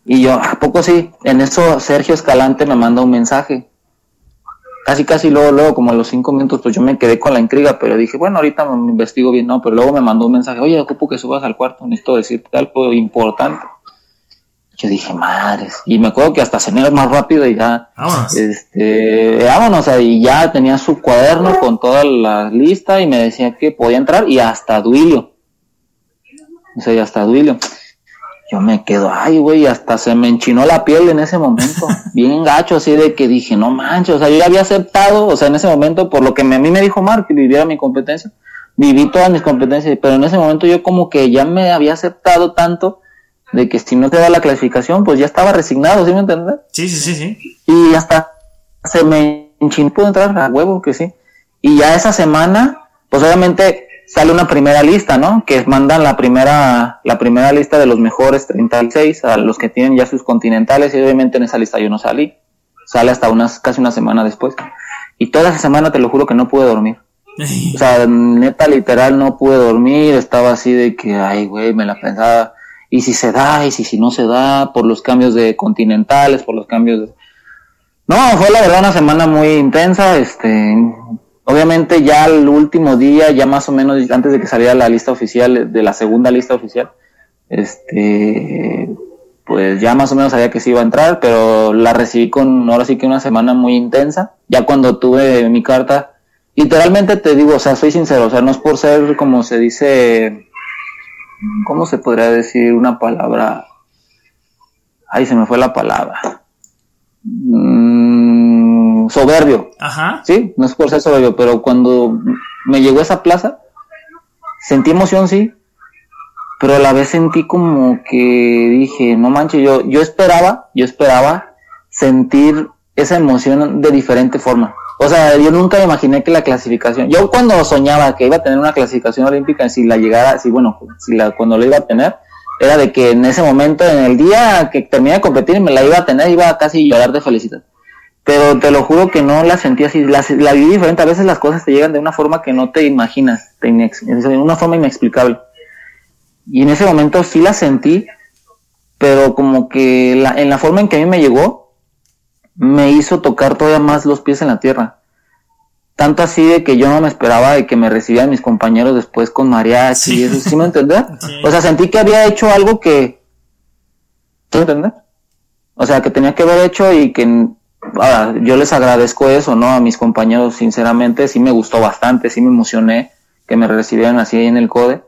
Y yo, ¿a poco sí? En eso Sergio Escalante me manda un mensaje casi casi luego, luego, como a los cinco minutos, pues yo me quedé con la intriga, pero dije, bueno, ahorita me investigo bien, no, pero luego me mandó un mensaje, oye, ocupo que subas al cuarto, necesito decirte algo importante. Yo dije, madres, y me acuerdo que hasta cené más rápido y ya, vámonos. este, vámonos, y ya tenía su cuaderno con toda la lista y me decía que podía entrar y hasta Duilio. O sea, y hasta Duilio yo me quedo, ay, güey, hasta se me enchinó la piel en ese momento, [LAUGHS] bien gacho, así de que dije, no manches, o sea, yo ya había aceptado, o sea, en ese momento, por lo que a mí me dijo Mark, que viviera mi competencia, viví todas mis competencias, pero en ese momento yo como que ya me había aceptado tanto de que si no te da la clasificación, pues ya estaba resignado, ¿sí me entiendes? Sí, sí, sí, sí. Y hasta se me enchinó, puedo entrar a huevo, que sí. Y ya esa semana, pues obviamente sale una primera lista, ¿no? Que mandan la primera, la primera lista de los mejores 36 a los que tienen ya sus continentales y obviamente en esa lista yo no salí. Sale hasta unas, casi una semana después. Y toda esa semana te lo juro que no pude dormir. [LAUGHS] O sea, neta, literal, no pude dormir. Estaba así de que, ay, güey, me la pensaba. Y si se da, y si, si no se da, por los cambios de continentales, por los cambios de... No, fue la verdad una semana muy intensa. Este, Obviamente ya el último día, ya más o menos antes de que saliera la lista oficial, de la segunda lista oficial, este, pues ya más o menos sabía que sí iba a entrar, pero la recibí con, ahora sí que una semana muy intensa. Ya cuando tuve mi carta, literalmente te digo, o sea, soy sincero, o sea, no es por ser como se dice, ¿cómo se podría decir una palabra? Ay, se me fue la palabra. Mm, soberbio. Ajá. Sí, no es por ser soberbio, pero cuando me llegó a esa plaza, sentí emoción, sí, pero a la vez sentí como que dije, no manches, yo, yo esperaba, yo esperaba sentir esa emoción de diferente forma. O sea, yo nunca imaginé que la clasificación, yo cuando soñaba que iba a tener una clasificación olímpica, si la llegara, si bueno, si la, cuando la iba a tener, era de que en ese momento, en el día que terminé de competir, me la iba a tener, iba a casi llorar de felicidad pero te lo juro que no la sentí así, la, la viví diferente, a veces las cosas te llegan de una forma que no te imaginas, de una forma inexplicable. Y en ese momento sí la sentí, pero como que la, en la forma en que a mí me llegó, me hizo tocar todavía más los pies en la tierra. Tanto así de que yo no me esperaba de que me recibieran mis compañeros después con mariachi sí. y eso, ¿sí me entendés? [LAUGHS] O sea, sentí que había hecho algo que... ¿Tú entendés? O sea, que tenía que haber hecho y que yo les agradezco eso, ¿no? A mis compañeros, sinceramente, sí me gustó bastante, sí me emocioné que me recibieran así en el CODE.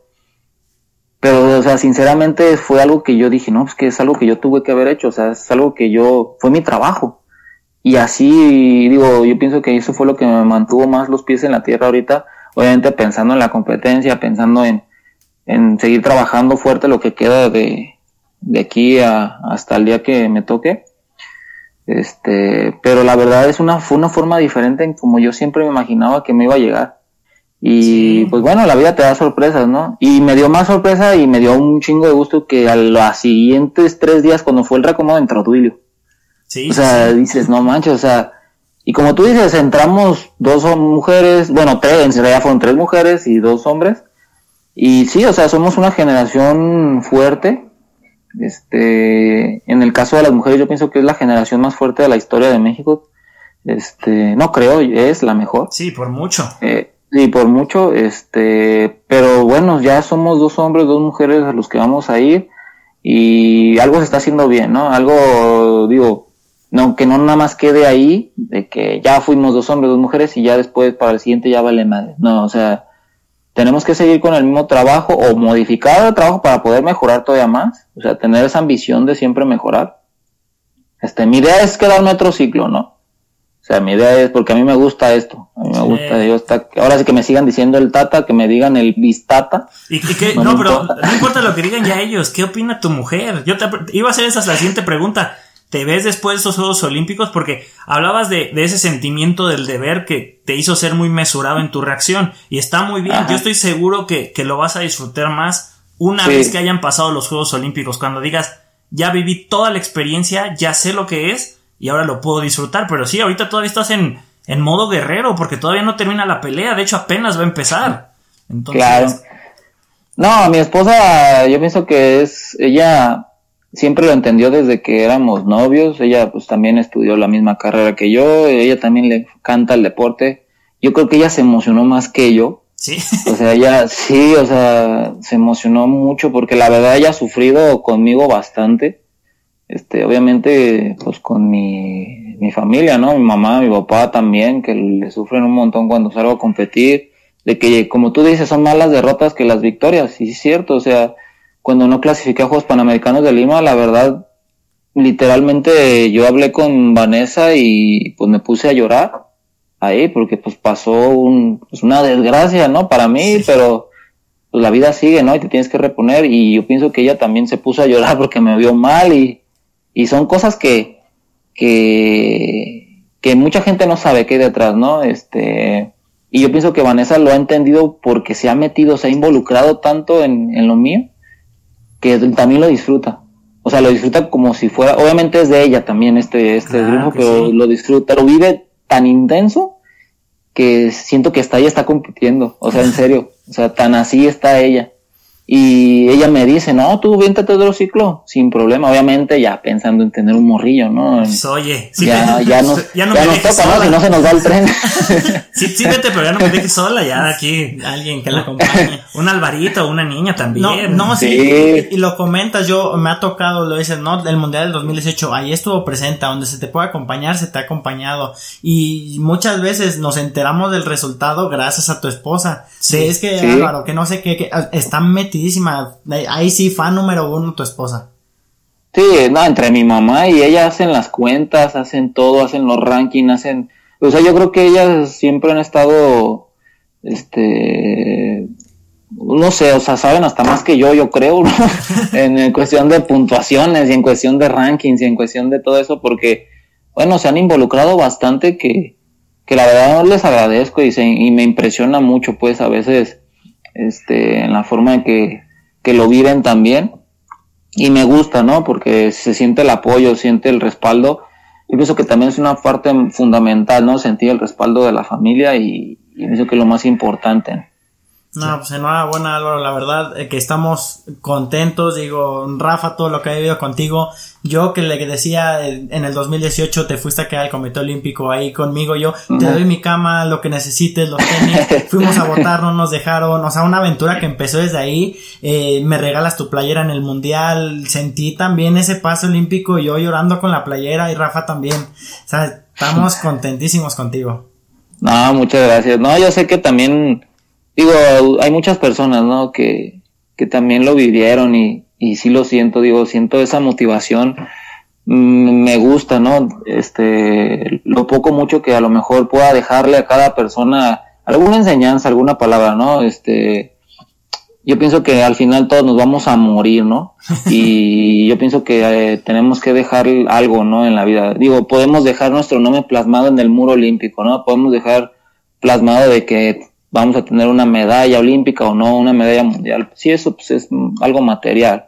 Pero, o sea, sinceramente fue algo que yo dije, no, pues que es algo que yo tuve que haber hecho, o sea, es algo que yo, fue mi trabajo. Y así, digo, yo pienso que eso fue lo que me mantuvo más los pies en la tierra ahorita, obviamente pensando en la competencia, pensando en, en seguir trabajando fuerte lo que queda de, de aquí a, hasta el día que me toque este, pero la verdad es una, fue una forma diferente en como yo siempre me imaginaba que me iba a llegar. Y pues bueno, la vida te da sorpresas, ¿no? Y me dio más sorpresa y me dio un chingo de gusto que a los siguientes tres días, cuando fue el recomodo, entró Duilio. Sí. O sea, dices, no manches, o sea, y como tú dices, entramos dos mujeres, bueno, tres, en realidad fueron tres mujeres y dos hombres. Y sí, o sea, somos una generación fuerte este, en el caso de las mujeres, yo pienso que es la generación más fuerte de la historia de México. Este, no creo, es la mejor. Sí, por mucho. Eh, sí, por mucho, este, pero bueno, ya somos dos hombres, dos mujeres a los que vamos a ir y algo se está haciendo bien, ¿no? Algo, digo, no, que no nada más quede ahí, de que ya fuimos dos hombres, dos mujeres y ya después para el siguiente ya vale madre. No, o sea, tenemos que seguir con el mismo trabajo o modificar el trabajo para poder mejorar todavía más. O sea, tener esa ambición de siempre mejorar. Este, mi idea es quedarme otro ciclo, ¿no? O sea, mi idea es, porque a mí me gusta esto, a mí me gusta, yo está, ahora sí que me sigan diciendo el tata, que me digan el bistata. Y, que, no, pero no importa lo que digan ya ellos, ¿qué opina tu mujer? Yo te, iba a hacer esa la siguiente pregunta. Te ves después de esos Juegos Olímpicos porque hablabas de, ese sentimiento del deber que te hizo ser muy mesurado en tu reacción y está muy bien. Yo estoy seguro que, lo vas a disfrutar más una vez que hayan pasado los Juegos Olímpicos, cuando digas, ya viví toda la experiencia, ya sé lo que es y ahora lo puedo disfrutar. Pero sí, ahorita todavía estás en, en modo guerrero porque todavía no termina la pelea, de hecho apenas va a empezar. Entonces, claro. No, mi esposa, yo pienso que es, ella siempre lo entendió desde que éramos novios, ella pues también estudió la misma carrera que yo, ella también le canta el deporte, yo creo que ella se emocionó más que yo. Sí. O sea, ella sí, o sea, se emocionó mucho porque la verdad ella ha sufrido conmigo bastante. Este, obviamente, pues con mi, mi familia, ¿no? Mi mamá, mi papá también, que le sufren un montón cuando salgo a competir de que, como tú dices, son más las derrotas que las victorias. Y es cierto, o sea, cuando no clasifiqué a Juegos Panamericanos de Lima, la verdad, literalmente yo hablé con Vanessa y pues me puse a llorar ahí porque pues pasó un, pues una desgracia, ¿no? Para mí, pero pues la vida sigue, ¿no? Y te tienes que reponer y yo pienso que ella también se puso a llorar [LAUGHS] porque me vio mal y, y son cosas que, que, que mucha gente no sabe que hay detrás, ¿no? Este, y yo pienso que Vanessa lo ha entendido porque se ha metido, se ha involucrado tanto en, lo mío, que también lo disfruta. O sea, lo disfruta como si fuera, obviamente es de ella también este, este grupo, pero lo disfruta, lo vive tan intenso que siento que hasta ella está compitiendo. O sea, en [LAUGHS] serio. O sea, tan así está ella. Y ella me dice, no, tú viéntate otro ciclo, sin problema, obviamente ya pensando en tener un morrillo, ¿no? Pues, oye, sí, ya, ya, nos, [LAUGHS] ya, no ya nos toca, ¿no? Si no se nos da el tren. [LAUGHS] sí, sí, vete, pero ya no me dejes sola, ya aquí alguien que la acompañe. [LAUGHS] Un Alvarito, una niña también. No, no, sí, Y, lo comentas, yo me ha tocado, lo dices, ¿no? El Mundial del 2018, ahí estuvo presente, donde se te puede acompañar, se te ha acompañado. Y muchas veces nos enteramos del resultado gracias a tu esposa. Sí, es que Álvaro, que no sé qué, que están metidos Ahí sí, fan número uno tu esposa. Sí, no, entre mi mamá y ella hacen las cuentas, hacen todo, hacen los rankings, hacen... O sea, yo creo que ellas siempre han estado, este, no sé, o sea, saben hasta más que yo, yo creo, ¿no? [LAUGHS] en, cuestión de puntuaciones y en cuestión de rankings y en cuestión de todo eso, porque, bueno, se han involucrado bastante que, que la verdad les agradezco y, se, y me impresiona mucho, pues, a veces este, en la forma en que, que lo viven también. Y me gusta, ¿no? Porque se siente el apoyo, siente el respaldo. Yo pienso que también es una parte fundamental, ¿no? Sentir el respaldo de la familia y, y pienso que es lo más importante. No, pues enhorabuena Álvaro, la verdad eh, que estamos contentos, digo, Rafa, todo lo que he vivido contigo, yo que le decía eh, en el 2018 te fuiste a quedar al Comité Olímpico ahí conmigo, yo te doy mi cama, lo que necesites, los tenis, [LAUGHS] fuimos a votar, no nos dejaron, o sea, una aventura que empezó desde ahí, eh, me regalas tu playera en el Mundial, sentí también ese paso olímpico, yo llorando con la playera y Rafa también, o sea, estamos contentísimos contigo. No, muchas gracias, no, yo sé que también digo, hay muchas personas, ¿no? Que, que también lo vivieron y, y sí lo siento, digo, siento esa motivación, mm, me gusta, ¿no? Este, lo poco mucho que a lo mejor pueda dejarle a cada persona alguna enseñanza, alguna palabra, ¿no? Este, yo pienso que al final todos nos vamos a morir, ¿no? [LAUGHS] Y yo pienso que eh, tenemos que dejar algo, ¿no? En la vida. Digo, podemos dejar nuestro nombre plasmado en el muro olímpico, ¿no? Podemos dejar plasmado de que vamos a tener una medalla olímpica o no, una medalla mundial. Sí, eso pues, es algo material,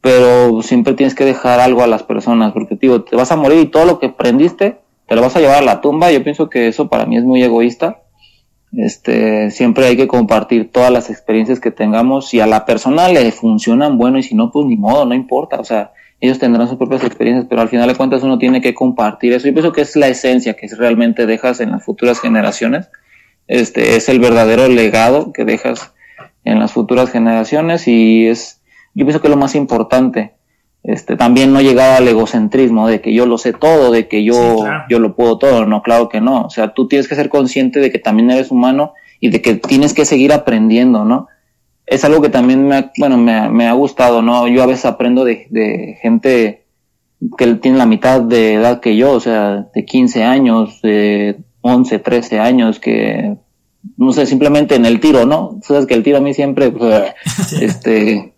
pero siempre tienes que dejar algo a las personas, porque te vas a morir y todo lo que aprendiste te lo vas a llevar a la tumba. Yo pienso que eso para mí es muy egoísta. Este, siempre hay que compartir todas las experiencias que tengamos. Si a la persona le funcionan, bueno, y si no, pues ni modo, no importa. O sea, ellos tendrán sus propias experiencias, pero al final de cuentas uno tiene que compartir eso. Yo pienso que es la esencia que realmente dejas en las futuras generaciones este es el verdadero legado que dejas en las futuras generaciones y es, yo pienso que es lo más importante. Este, también no llegar al egocentrismo de que yo lo sé todo, de que yo, yo lo puedo todo, no, claro que no. O sea, tú tienes que ser consciente de que también eres humano y de que tienes que seguir aprendiendo, ¿no? Es algo que también me ha, bueno, me, me ha gustado, ¿no? Yo a veces aprendo de, de gente que tiene la mitad de edad que yo, o sea, de 15 años, de 11, 13 años que, no sé, simplemente en el tiro, ¿no? Sabes que el tiro a mí siempre, pues, [LAUGHS] este,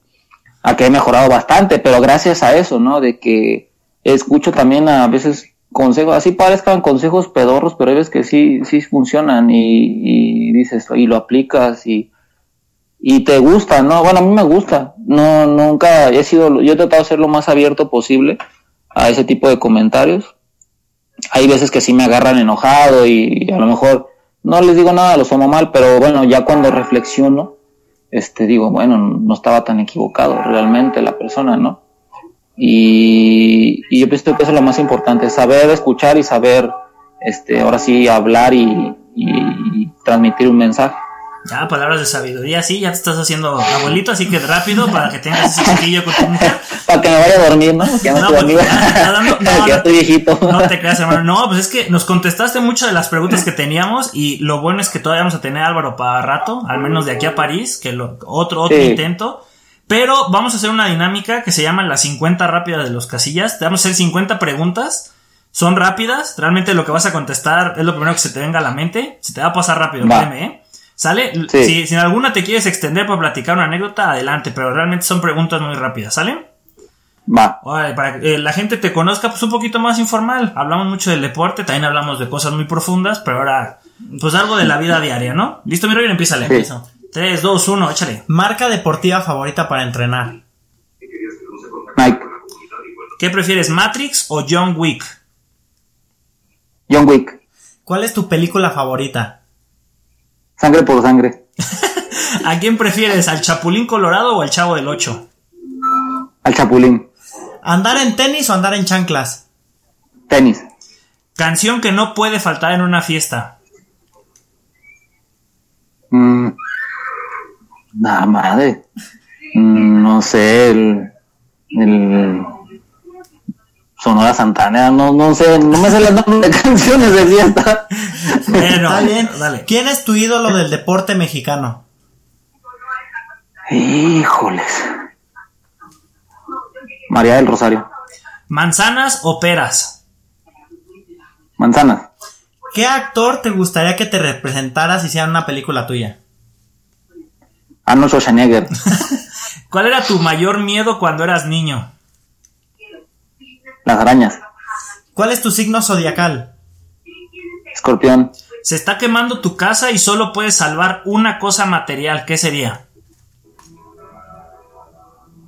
a que he mejorado bastante, pero gracias a eso, ¿no? De que escucho también a veces consejos, así parezcan consejos pedorros, pero hay veces que sí, sí funcionan y, y dices, y lo aplicas y, y te gusta, ¿no? Bueno, a mí me gusta, no, nunca he sido, yo he tratado de ser lo más abierto posible a ese tipo de comentarios. Hay veces que sí me agarran enojado y a lo mejor no les digo nada, los tomo mal, pero bueno, ya cuando reflexiono, este, digo, bueno, no estaba tan equivocado realmente la persona, ¿no? Y, yo pienso que eso es lo más importante, saber escuchar y saber, este, ahora sí, hablar y transmitir un mensaje. Ya, palabras de sabiduría, sí, ya te estás haciendo abuelito, así que rápido para que tengas ese chiquillo con tu mujer. [LAUGHS] Para que me vaya a dormir, ¿no? Ya no, no, ya, no, [LAUGHS] estoy viejito. No te creas, hermano. No, pues es que nos contestaste muchas de las preguntas que teníamos y lo bueno es que todavía vamos a tener Álvaro para rato, al menos de aquí a París, que lo, otro, otro intento. Pero vamos a hacer una dinámica que se llama las 50 rápidas de los casillas. Te vamos a hacer 50 preguntas. Son rápidas, realmente lo que vas a contestar es lo primero que se te venga a la mente. Se te va a pasar rápido, créeme, ¿eh? ¿Sale? Si, en alguna te quieres extender para platicar una anécdota, adelante, pero realmente son preguntas muy rápidas, ¿sale? Va. para que eh, la gente te conozca, pues un poquito más informal. Hablamos mucho del deporte, también hablamos de cosas muy profundas, pero ahora, pues algo de la vida diaria, ¿no? Listo, mi Roger, empieza. Sí. 3, 2, 1, échale. Marca deportiva favorita para entrenar. Nike. ¿Qué prefieres, Matrix o John Wick? John Wick. ¿Cuál es tu película favorita? Sangre por sangre. [LAUGHS] ¿A quién prefieres? ¿Al Chapulín Colorado o al Chavo del Ocho? Al Chapulín. ¿Andar en tenis o andar en chanclas? Tenis. Canción que no puede faltar en una fiesta. Mm, nada madre. Mm, no sé, el, el Sonora Santana, no, no sé, no me sé las nombres de canciones de fiesta. Bueno, Dale. ¿Quién es tu ídolo del deporte mexicano? Híjoles. María del Rosario. ¿Manzanas o peras? Manzanas. ¿Qué actor te gustaría que te representara si hiciera una película tuya? Arnold Schwarzenegger. [LAUGHS] ¿Cuál era tu mayor miedo cuando eras niño? Las arañas. ¿Cuál es tu signo zodiacal? Escorpión. Se está quemando tu casa y solo puedes salvar una cosa material. ¿Qué sería?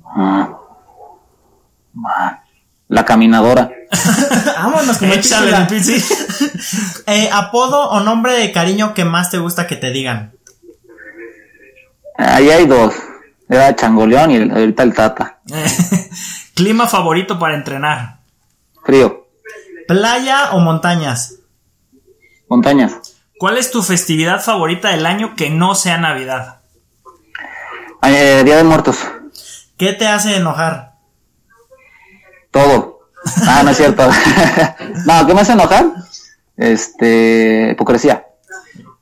Ah. La caminadora. [LAUGHS] Vámonos con [LAUGHS] eh, ¿Apodo o nombre de cariño que más te gusta que te digan? Ahí hay dos. Era Changoleón y ahorita el Tata. [LAUGHS] ¿Clima favorito para entrenar? Frío. ¿Playa o montañas? Montañas. ¿Cuál es tu festividad favorita del año que no sea Navidad? Eh, Día de Muertos. ¿Qué te hace enojar? Todo. Ah, no es cierto. [LAUGHS] no, ¿qué me hace enojar? Este, hipocresía.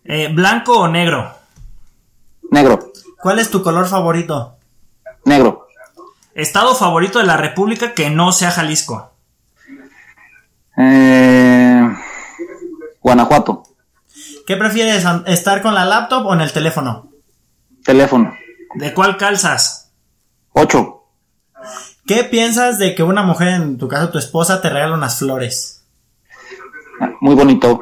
Eh, ¿Blanco o negro? Negro. ¿Cuál es tu color favorito? Negro. ¿Estado favorito de la República que no sea Jalisco? Eh, Guanajuato. ¿Qué prefieres, estar con la laptop o en el teléfono? Teléfono. ¿De cuál calzas? Ocho. ¿Qué piensas de que una mujer, en tu caso tu esposa, te regala unas flores? Muy bonito.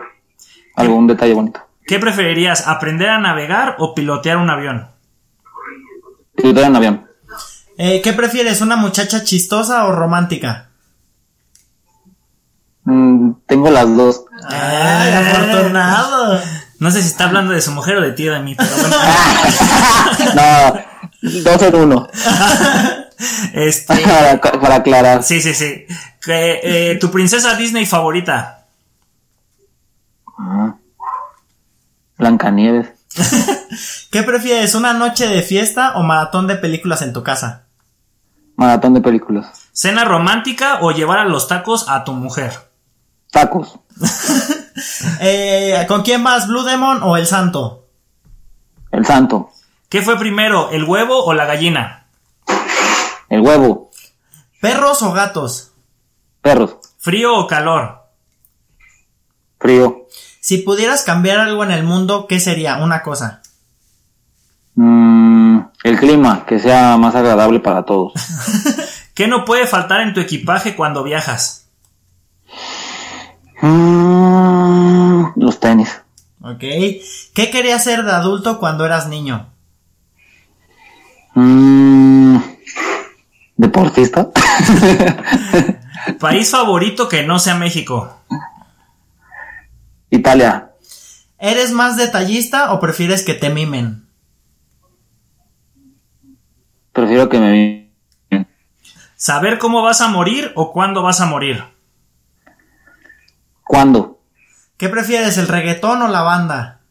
Algún detalle bonito. ¿Qué preferirías, aprender a navegar o pilotear un avión? Pilotear un avión. Eh, ¿Qué prefieres, una muchacha chistosa o romántica? Mm, tengo las dos. ¡Ay, afortunado! No sé si está hablando de su mujer o de ti o de mí, pero bueno. [LAUGHS] no, dos en uno. [LAUGHS] Este, [LAUGHS] para, aclarar. Sí, sí, sí. Eh, ¿Tu princesa Disney favorita? Ah, Blancanieves. ¿Qué prefieres, una noche de fiesta o maratón de películas en tu casa? Maratón de películas. ¿Cena romántica o llevar a los tacos a tu mujer? Tacos. [LAUGHS] Eh, ¿Con quién vas, Blue Demon o el Santo? El Santo. ¿Qué fue primero, el huevo o la gallina? El huevo. ¿Perros o gatos? Perros. ¿Frío o calor? Frío. Si pudieras cambiar algo en el mundo, ¿qué sería? Una cosa. Mm, el clima, que sea más agradable para todos. [LAUGHS] ¿Qué no puede faltar en tu equipaje cuando viajas? Mm, los tenis. Ok. ¿Qué querías ser de adulto cuando eras niño? Mm, deportista. [LAUGHS] País favorito que no sea México. Italia. ¿Eres más detallista o prefieres que te mimen? Prefiero que me mimen. ¿Saber cómo vas a morir o cuándo vas a morir? ¿Cuándo? ¿Qué prefieres, el reggaetón o la banda?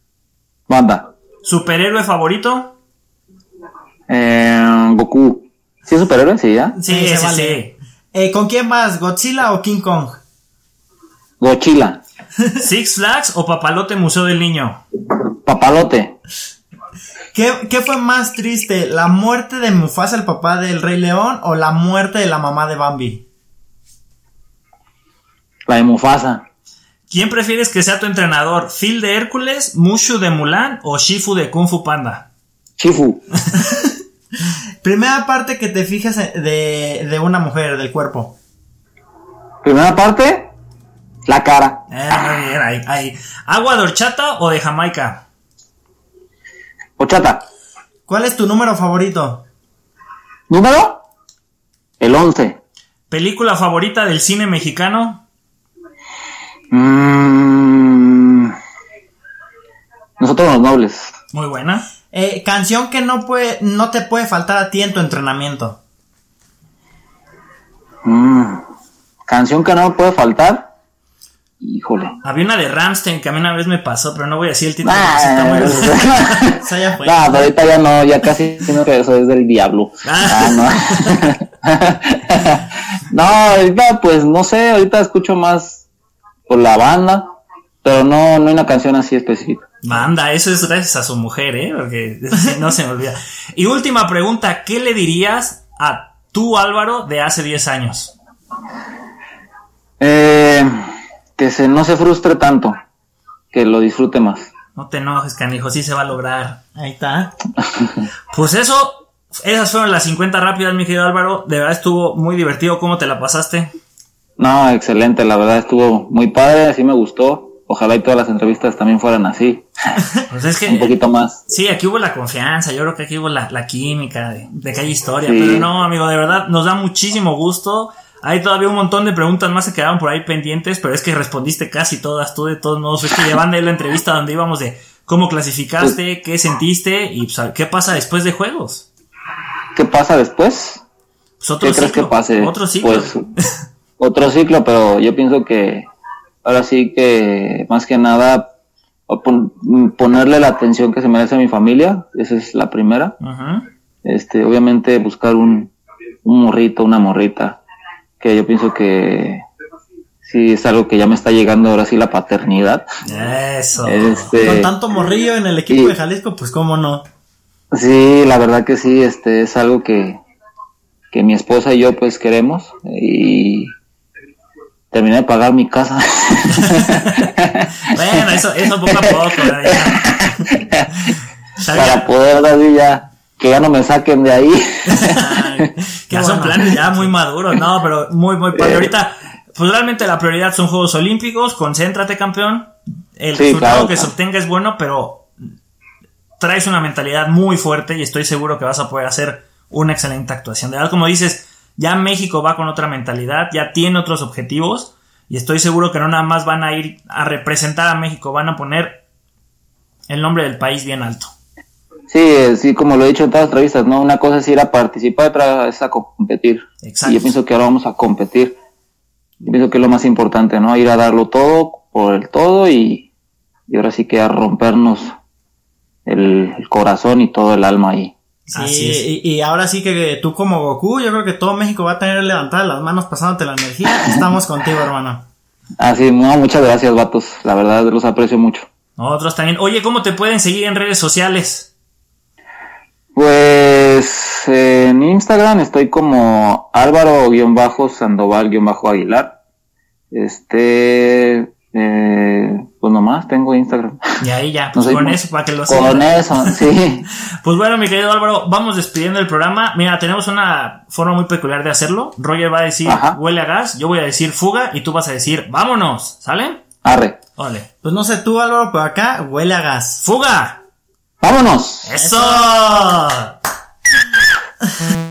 Banda. ¿Superhéroe favorito? Eh, Goku. ¿Sí es superhéroe? Sí, ya. Sí, sí, sí. Eh, ¿Con quién vas? ¿Godzilla o King Kong? Godzilla. [LAUGHS] ¿Six Flags o Papalote Museo del Niño? Papalote. ¿Qué, ¿Qué, fue más triste? ¿La muerte de Mufasa, el papá del Rey León, o la muerte de la mamá de Bambi? La de Mufasa. ¿Quién prefieres que sea tu entrenador? ¿Phil de Hércules, Mushu de Mulan o Shifu de Kung Fu Panda? Shifu. [LAUGHS] Primera parte que te fijas de, de, una mujer, del cuerpo. Primera parte, la cara. Eh, bien, ahí, ahí. ¿Agua de horchata o de Jamaica? Horchata. ¿Cuál es tu número favorito? ¿Número? El 11. ¿Película favorita del cine mexicano? Mm, nosotros los nobles. Muy buena. Eh, canción que no puede, no te puede faltar a ti en tu entrenamiento. Mm, canción que no me puede faltar. Híjole. Había una de Ramstein que a mí una vez me pasó, pero no voy a decir el título. Nah, [LAUGHS] ya fue. No, pero ahorita ya no, ya casi siento que eso es del diablo. Ah, ah no. [LAUGHS] [LAUGHS] no, ahorita pues no sé, ahorita escucho más por la banda, pero no, no hay una canción así específica. Banda, eso es gracias a su mujer, ¿eh? Porque [LAUGHS] no se me olvida. Y última pregunta, ¿qué le dirías a tú, Álvaro, de hace 10 años? Eh, que se, no se frustre tanto, que lo disfrute más. No te enojes, canijo, sí se va a lograr. Ahí está. [LAUGHS] pues eso, esas fueron las 50 rápidas, mi querido Álvaro. De verdad estuvo muy divertido. ¿Cómo te la pasaste? No, excelente, la verdad estuvo muy padre, así me gustó. Ojalá y todas las entrevistas también fueran así. [LAUGHS] Pues es que, un poquito más. Sí, aquí hubo la confianza, yo creo que aquí hubo la, química de, que hay historia. Pero no, amigo, de verdad nos da muchísimo gusto. Hay todavía un montón de preguntas más que quedaban por ahí pendientes, pero es que respondiste casi todas tú de todos modos. Es que llevan de la entrevista donde íbamos de cómo clasificaste, pues qué sentiste y pues, qué pasa después de juegos. ¿Qué pasa después? Pues otro ¿Qué crees que pase? Otro ciclo. Pues, [LAUGHS] otro ciclo, pero yo pienso que ahora sí que más que nada ponerle la atención que se merece a mi familia, esa es la primera. Este, obviamente buscar un, un morrito, una morrita, que yo pienso que sí es algo que ya me está llegando ahora sí la paternidad. Eso. Este, Con tanto morrillo en el equipo de Jalisco, pues cómo no. Sí, la verdad que sí, este es algo que, que mi esposa y yo pues queremos y terminé de pagar mi casa. [LAUGHS] bueno, eso, eso poco a poco. [LAUGHS] Para poder así ya, que ya no me saquen de ahí. [LAUGHS] que ya son planes ya muy maduros, no, pero muy, muy padre. Ahorita, pues realmente la prioridad son Juegos Olímpicos, concéntrate campeón. El resultado que se obtenga es bueno, pero traes una mentalidad muy fuerte y estoy seguro que vas a poder hacer una excelente actuación. De verdad, como dices, ya México va con otra mentalidad, ya tiene otros objetivos y estoy seguro que no nada más van a ir a representar a México, van a poner el nombre del país bien alto. Sí, sí, como lo he dicho en todas las entrevistas, ¿no? Una cosa es ir a participar, otra es a competir. Exacto. Y yo pienso que ahora vamos a competir. Yo pienso que es lo más importante, ¿no? Ir a darlo todo por el todo y, y ahora sí que a rompernos el, el corazón y todo el alma ahí. Sí, y, ahora sí que tú como Goku, yo creo que todo México va a tener levantadas las manos pasándote la energía. Estamos contigo, hermano. Así, no, muchas gracias, vatos. La verdad, los aprecio mucho. Otros también. Oye, ¿cómo te pueden seguir en redes sociales? Pues en Instagram estoy como Álvaro-Sandoval-Aguilar. Este, eh, pues nomás tengo Instagram. Y ahí ya, [LAUGHS] pues con eso, para que lo. Con eso, [LAUGHS] sí. pues bueno, mi querido Álvaro, vamos despidiendo el programa. Mira, tenemos una forma muy peculiar de hacerlo. Roger va a decir huele a gas, yo voy a decir fuga y tú vas a decir vámonos, ¿sale? Arre. Vale. Pues no sé tú, Álvaro, pero acá huele a gas. ¡Fuga! ¡Vámonos! ¡Eso! [LAUGHS]